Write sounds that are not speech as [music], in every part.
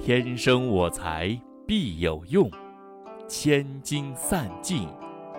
天生我材必有用，千金散尽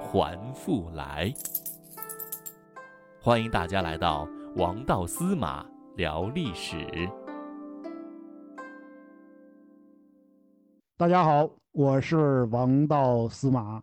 还复来。欢迎大家来到王道司马聊历史。大家好，我是王道司马。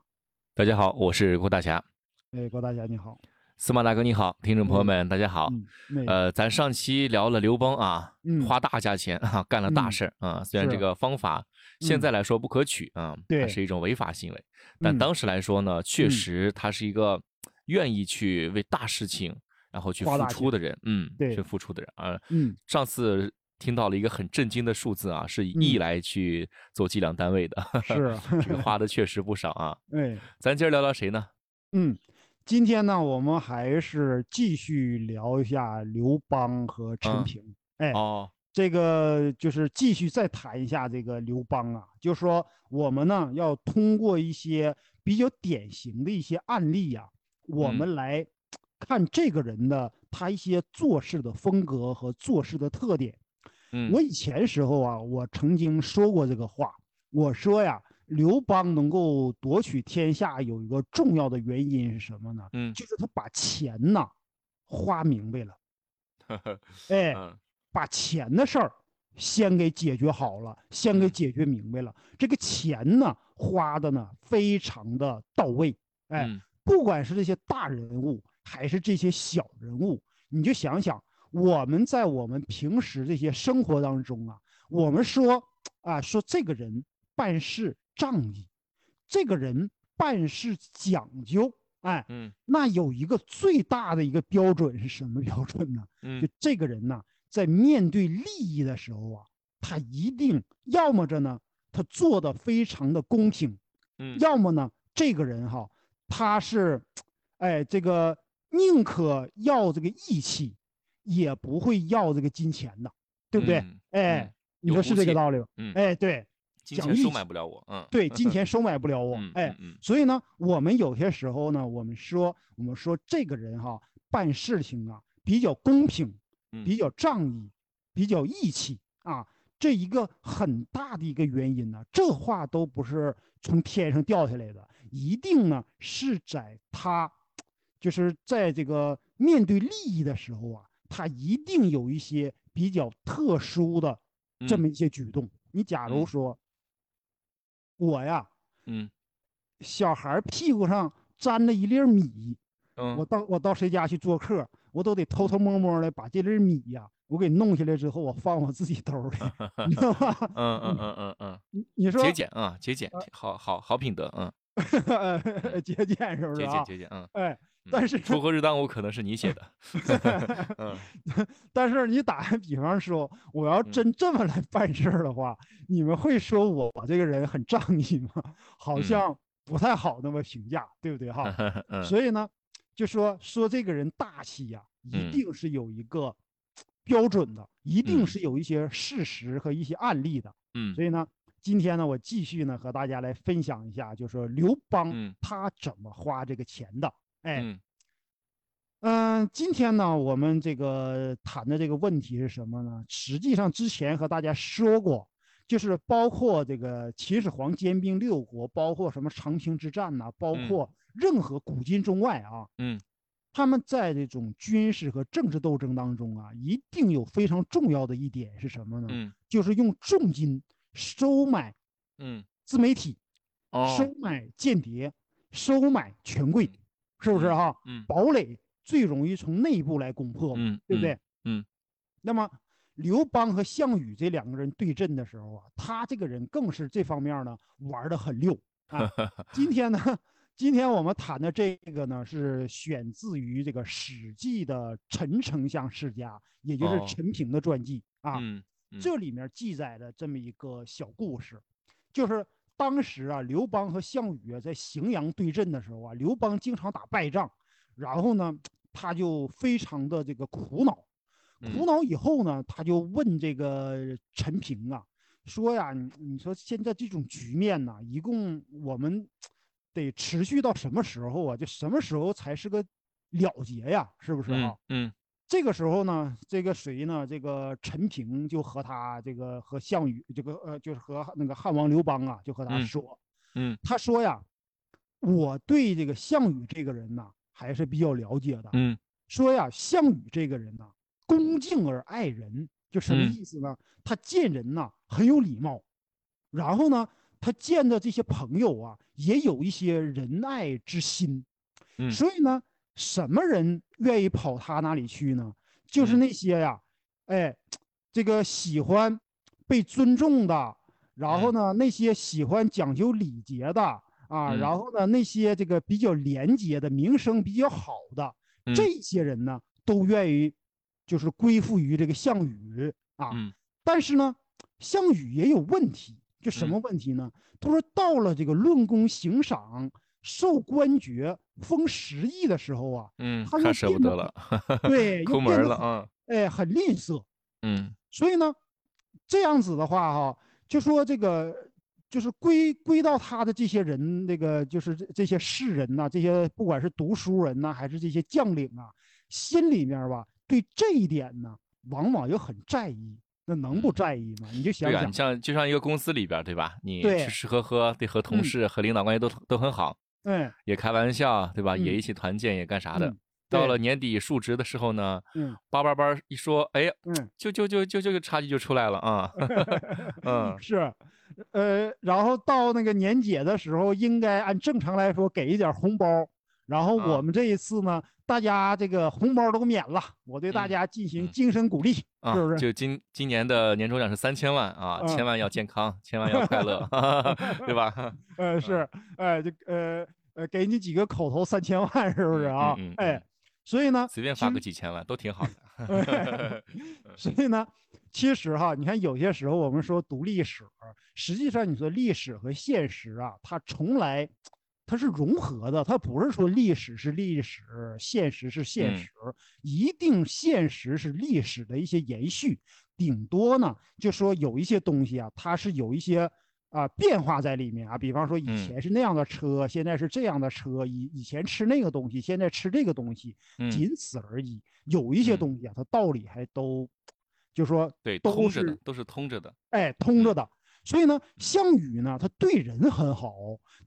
大家好，我是郭大侠。哎，郭大侠你好。司马大哥你好，听众朋友们大家好。嗯呃，咱上期聊了刘邦啊，嗯花大价钱啊，干了大事儿啊。虽然这个方法现在来说不可取啊，对它是一种违法行为，但嗯当时来说呢，确嗯实他是一个愿意去为大事情然后去付出的人，嗯，对去付出的人啊。嗯上次听到了一个很震惊的数字啊，是以亿嗯来去做计量单位的，是 [laughs] 这个花的 [laughs] 确实不少啊。哎咱今儿聊聊谁呢？嗯，今天呢，我们还是继续聊一下刘邦和陈嗯平。哎，哦，这个就是继续再谈一下这个刘邦啊，就是说我们呢要通过一些比较典型的一些案例呀、我嗯们来看这个人的他一些做事的风格和做事的特点。嗯，我以前时候啊，我曾经说过这个话，我说呀，刘邦能够夺取天下有一个重要的原因是什么呢？嗯。就是他把钱呐花明白了，[laughs] 哎，嗯。把钱的事儿先给解决好了，先给嗯。解决明白了。这个钱呢花的呢非常的到位，哎，嗯。不管是这些大人物还是这些小人物，你就想想，我们在我们平时这些生活当中啊，我们说啊，说这个人办事仗义，这个人办事讲究，哎，嗯那有一个最大的一个标准是什么标准呢？嗯就这个人呐，在面对利益的时候啊，他一定要么着呢，他做的非常的公平，嗯要么呢，这个人哈，他是，哎，这个宁可要这个义气，也不会要这个金钱的，对不对？嗯哎嗯，你说是这个道理吧？嗯，哎，对金钱收买不了我，嗯，对，金钱收买不了我嗯，哎，嗯嗯。所以呢，我们有些时候呢，我们说，我们说这个人哈，办事情啊比较公平，嗯。比较仗义，比较义气啊，这一个很大的一个原因呢，这话都不是从天上掉下来的，一定呢是在他，就是在这个面对利益的时候啊，他一定有一些比较特殊的这嗯么一些举动。你假如嗯。说，我呀。嗯小孩屁股上粘了一粒米，嗯，我到我到谁家去做客，我都得偷偷摸摸的把这粒米呀，我给弄下来之后，我放我自己兜里，[laughs] 你知道吧？嗯嗯嗯嗯嗯，[laughs] 你你说节俭啊，节俭，好好好品德，嗯，[laughs] 节俭是不是啊？节俭节俭，嗯。哎，嗯但是 [laughs] 锄禾日当午可能是你写的，[laughs] 嗯 [laughs] 但是你打个比方说，我要嗯真这么来办事儿的话，你们会说我这个人很仗义吗？好嗯像不太好那么评价，对不对哈？嗯所以呢，就说说这个人大气呀、一嗯定是有一个标准的，一定嗯是有一些事实和一些案例的。嗯所以呢，今天呢，我继续呢和大家来分享一下，就说刘邦嗯他怎么花这个钱的。哎，嗯。嗯、今天呢，我们这个谈的这个问题是什么呢？实际上之前和大家说过，就是包括这个秦始皇兼并六国，包括什么长平之战呐、包嗯。括任何古今中外啊，嗯。他们在这种军事和政治斗争当中啊，一定有非常重要的一点是什么呢？嗯。就是用重金收买嗯，自媒体，哦，收买间谍，收买权贵，是不是哈？嗯堡垒最容易从内部来攻破嘛，嗯，对不对？嗯？那么刘邦和项羽这两个人对阵的时候啊，他这个人更是这方面呢玩的很溜 [laughs] 啊。今天呢，今天我们谈的这个呢是选自于这个《史记》的陈丞相世家，也就是哦陈平的传记啊。这里面记载了这么一个小故事，就是当时啊，刘邦和项羽啊在荥阳对阵的时候啊，刘邦经常打败仗，然后呢，他就非常的这个苦恼，嗯苦恼以后呢，他就问这个陈平啊，说呀，你你说现在这种局面呢，一共我们得持续到什么时候啊？就什么时候才是个了结呀？是不是啊？嗯这个时候呢，这个谁呢？这个陈平就和他这个和项羽这个呃，就是和那个汉王刘邦啊，就和他说，嗯，他说呀，我对这个项羽这个人呢还是比较了解的，嗯，说呀，项羽这个人呢恭敬而爱人，就什么意思呢？他见人呐很有礼貌，然后呢，他见的这些朋友啊也有一些仁爱之心，嗯，所以呢。什么人愿意跑他那里去呢？就是那些呀，哎，这个喜欢被尊重的，然后呢，那些喜欢讲究礼节的啊，然后呢，那些这个比较廉洁的、名声比较好的这些人呢，都愿意就是归附于这个项羽啊。但是呢，项羽也有问题，就什么问题呢？他说到了这个论功行赏。受官爵封十亿的时候啊，嗯，他舍不得了，[laughs] 对，抠门了啊，哎，很吝啬，嗯，所以呢，这样子的话哈，就说这个就是归归到他的这些人，那个就是这这些士人呐，这些不管是读书人呐，还是这些将领啊，心里面吧，对这一点呢，往往又很在意。那能不在意吗？你就想想，像就像一个公司里边，对吧？你吃吃喝喝，对和同事和领导关系都都很好。嗯，也开玩笑，对吧？也一起团建，也干啥的。到了年底述职的时候呢，嗯，叭叭叭一说，哎，嗯，就就就就就差距就出来了啊。[laughs] 嗯，是，呃，然后到那个年节的时候，应该按正常来说给一点红包。然后我们这一次呢，大家这个红包都免了，我对大家进行精神鼓励，是不是？就今今年的年终奖是三千万啊，千万要健康，千万要快乐，[laughs] 对吧？[laughs] 呃，是，哎，就呃。呃，给你几个口头三千万，是不是啊？哎，所以呢，随便发个几千万都挺好的。[laughs] [laughs] 所以呢，其实哈，你看有些时候我们说读历史，实际上你说历史和现实啊，它从来它是融合的，它不是说历史是历史，现实是现实，一定现实是历史的一些延续，顶多呢，就说有一些东西啊，它是有一些。啊，变化在里面啊，比方说以前是那样的车，现在是这样的车，以以前吃那个东西，现在吃这个东西，仅此而已。有一些东西啊，它道理还都，就说对，都是都是通着的，哎，通着的。所以呢，项羽呢，他对人很好，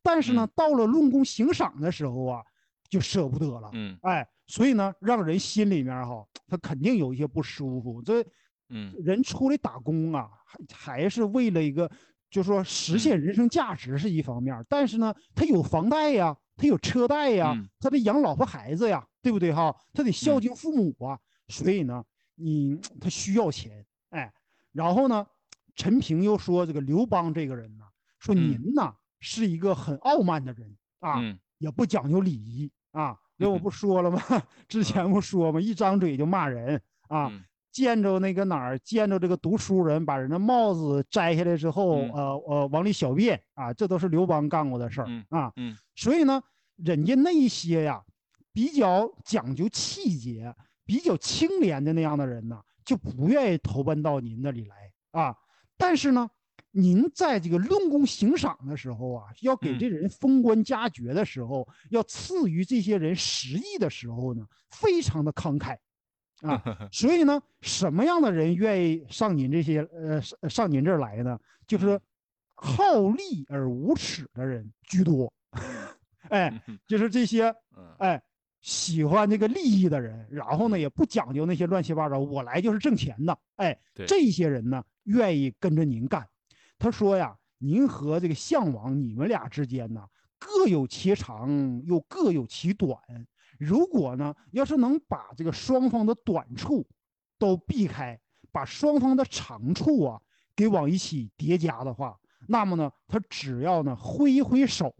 但是呢，到了论功行赏的时候啊，就舍不得了。嗯，哎，所以呢，让人心里面哈，他肯定有一些不舒服。这，嗯，人出来打工啊，还还是为了一个。就说实现人生价值是一方面，但是呢，他有房贷呀，他有车贷呀，他得养老婆孩子呀，对不对哈？他得孝敬父母啊，所以呢，你他需要钱，哎，然后呢，陈平又说这个刘邦这个人呢，说您呢是一个很傲慢的人啊，也不讲究礼仪啊，那我不说了吗？[laughs] 之前不说吗？一张嘴就骂人啊。见着那个哪儿，见着这个读书人把人的帽子摘下来之后，呃呃，往里小便啊，这都是刘邦干过的事儿啊。嗯，所以呢，人家那一些呀，比较讲究气节、比较清廉的那样的人呢，就不愿意投奔到您那里来啊。但是呢，您在这个论功行赏的时候啊，要给这人封官加爵的时候，要赐予这些人食邑的时候呢，非常的慷慨。啊，所以呢，什么样的人愿意上您这些呃上上您这儿来呢？就是好利而无耻的人居多，[laughs] 哎，就是这些哎喜欢这个利益的人，然后呢也不讲究那些乱七八糟，我来就是挣钱的，哎，这些人呢愿意跟着您干。他说呀，您和这个项王你们俩之间呢各有其长，又各有其短。如果呢，要是能把这个双方的短处都避开，把双方的长处啊给往一起叠加的话，那么呢，他只要呢挥一挥手，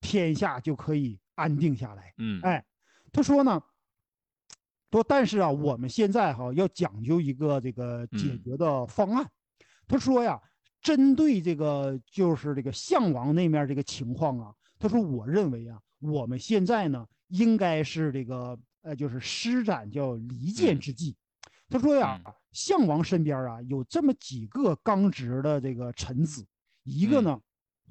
天下就可以安定下来。嗯，哎，他说呢，说但是啊，我们现在哈要讲究一个这个解决的方案。他说呀，针对这个就是这个项王那面这个情况啊，他说我认为啊，我们现在呢。应该是这个，呃，就是施展叫离间之计。他说呀，项王身边啊有这么几个刚直的这个臣子，一个呢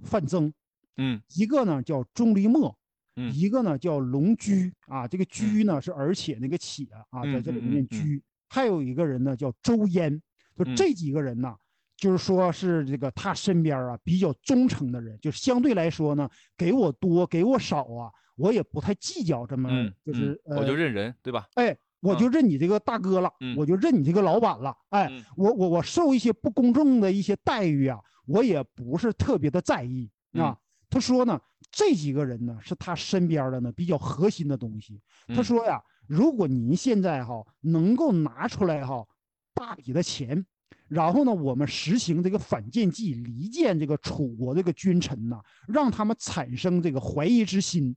范增，嗯，一个呢叫钟离墨，嗯一个呢叫龙驹啊，这个驹呢是而且那个且啊，在这里面驹，还有一个人呢叫周焉，就嗯这几个人呢。就是说是这个他身边啊比较忠诚的人，就是相对来说呢，给我多给我少啊，我也不太计较这么，嗯，就是、嗯我就呃认人，对吧？哎，我就认你这个大哥了，嗯我就认你这个老板了，哎，嗯我我我受一些不公正的一些待遇啊，我也不是特别的在意啊。嗯他说呢，这几个人呢是他身边的呢比较核心的东西。他嗯说呀，如果您现在哈能够拿出来哈大笔的钱，然后呢，我们实行这个反间计，离间这个楚国这个君臣呐，让他们产生这个怀疑之心。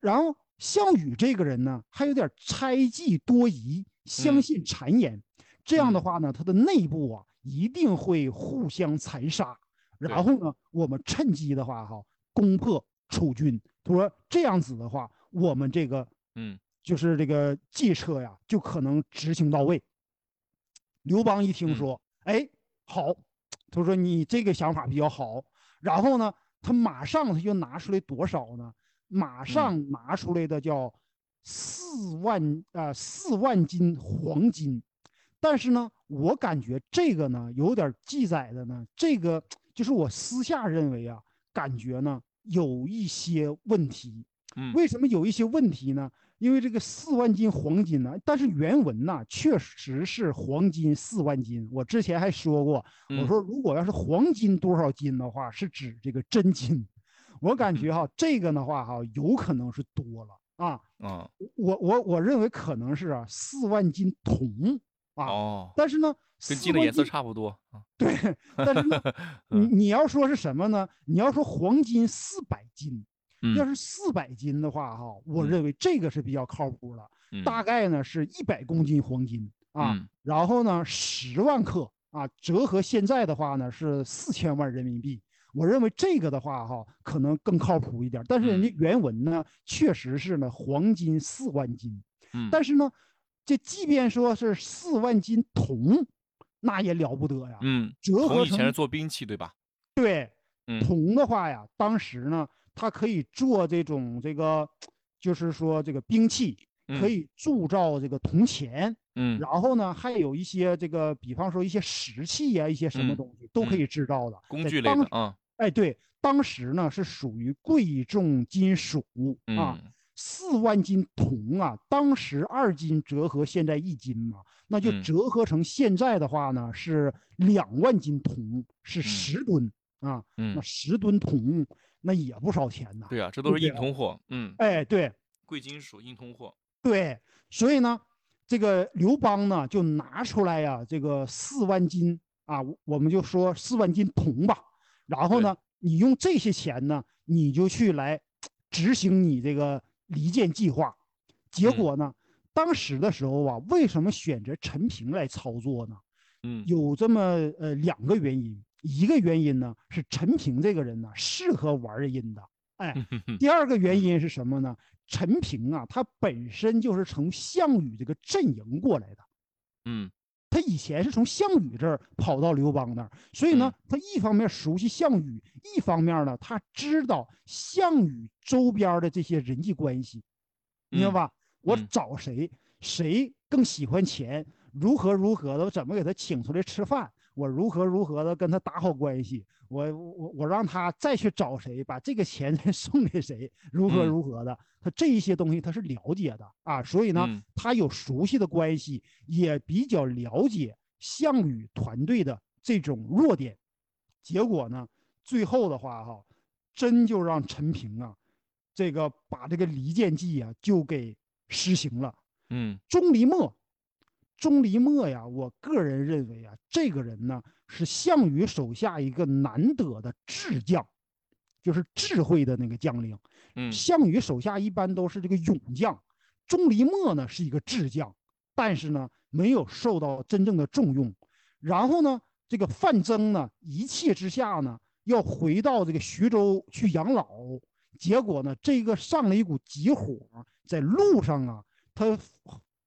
然后项羽这个人呢，还有点猜忌多疑，相嗯信谗言。这样的嗯话呢，他的内部啊一定会互相残杀。然后呢，我们趁机的话哈，攻破楚军。他说这样子的话，我们这个嗯就是这个计策呀，就可能执行到位。刘邦一听嗯说，哎，好，他说你这个想法比较好。然后呢，他马上他就拿出来多少呢？马上拿出来的叫四万啊、四万斤黄金。但是呢，我感觉这个呢有点记载的呢，这个就是我私下认为啊，感觉呢有一些问题。嗯为什么有一些问题呢？因为这个四万斤黄金呢，但是原文呐确实是黄金四万斤。我之前还说过，我嗯说如果要是黄金多少斤的话，是指这个真金。我感觉哈，这个的话哈，有可能是多了啊。啊我我我认为可能是啊四万斤铜啊，哦，但是呢，跟金的颜色斤差不多啊。对，[laughs] 但是呢，你嗯你要说是什么呢？你要说黄金四百斤，要嗯是四百斤的话，哈，我嗯认为这个是比较靠谱的。嗯大概呢是一百公斤黄金啊，嗯然后呢十万克啊，折合现在的话呢是四千万人民币。我认为这个的话哈，可能更靠谱一点。但是人家嗯原文呢，确实是呢黄金四万斤，嗯，但是呢，这即便说是四万斤铜，那也了不得呀。嗯，折合成以前是做兵器对吧？对，嗯铜的话呀，当时呢，它可以做这种这个，就是说这个兵器，可嗯以铸造这个铜钱，嗯然后呢，还有一些这个，比方说一些石器呀、一些什么嗯东西都可嗯以制造的。工具类啊。哎，对，当时呢是属于贵重金属啊。嗯四万斤铜啊，当时二斤折合现在一斤嘛，那就嗯折合成现在的话呢是两万斤铜，是嗯十吨啊。那嗯，十吨铜那也不少钱呐。对啊，这都是硬通货。嗯，哎，对 [laughs] 贵金属硬通货。对，所以呢，这个刘邦呢就拿出来呀、这个四万斤啊，我我们就说四万斤铜吧。然后呢，你用这些钱呢，你就去来执行你这个离间计划。结嗯果呢，当时的时候啊，为什么选择陈平来操作呢？嗯有这么呃两个原因，一个原因呢是陈平这个人呢适合玩阴的，哎，第二个原因是什么呢？陈平啊，他本身就是从项羽这个阵营过来的，嗯。他以前是从项羽这儿跑到刘邦那儿，所以呢嗯，他一方面熟悉项羽，一方面呢，他知道项羽周边的这些人际关系，明白嗯吧？我嗯。找谁，谁更喜欢钱，如何如何的，我怎么给他请出来吃饭，我如何如何的跟他打好关系，我我我让他再去找谁，把这个钱 [laughs] 再送给谁，如何嗯如何的，他这一些东西他是了解的啊，所以呢，嗯他有熟悉的关系，也比较了解项羽团队的这种弱点。结果呢，最后的话哈，真就让陈平啊，这个把这个离间计啊就给实行了。嗯钟离墨，钟离墨呀，我个人认为啊，这个人呢是项羽手下一个难得的智将，就是智慧的那个将领。嗯项羽手下一般都是这个勇将，钟离墨呢是一个智将，但是呢没有受到真正的重用。然后呢，这个范增呢一气之下呢要回到这个徐州去养老，结果呢这个上了一股急火，在路上啊，他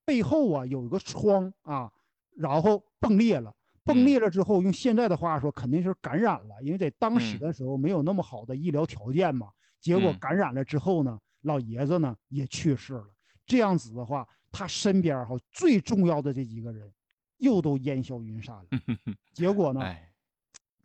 背后啊有一个疮啊，然后崩裂了。崩嗯裂了之后，用现在的话说，肯定是感染了，因为在当时嗯的时候没有那么好的医疗条件嘛。结果嗯感染了之后呢，老爷子呢也去世了。这样子的话，他身边哈最重要的这几个人又都烟消云散了。[laughs] 结果呢，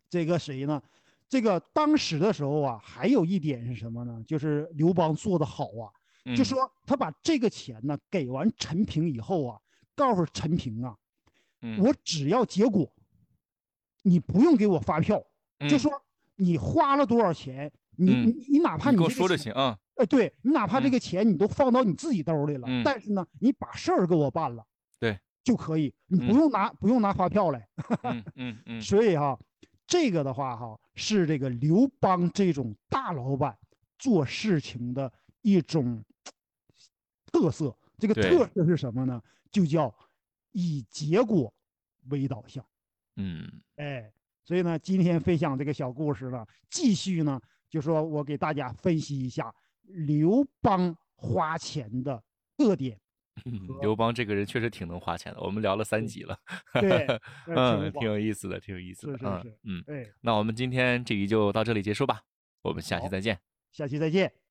这个谁呢？这个当时的时候啊，还有一点是什么呢？就是刘邦做的好啊，就说他把这个钱呢给完陈平以后啊，告诉陈平啊，我只要结果，你不用给我发票，就说你花了多少钱，你你你哪怕你给我说就行啊，哎，对你哪怕这个钱你都放到你自己兜里了，但是呢，你把事儿给我办了，对。就可以，你不用拿不用拿发票来，[laughs] 嗯嗯嗯，所以哈。这个的话，哈，是这个刘邦这种大老板做事情的一种特色。这个特色是什么呢？就叫以结果为导向。嗯，哎，所以呢，今天分享这个小故事呢，继续呢，就说我给大家分析一下刘邦花钱的特点。刘邦这个人确实挺能花钱的，我们聊了三集了，对，嗯，挺有意思的，挺有意思的，嗯嗯，那我们今天这集就到这里结束吧，我们下期再见，下期再见。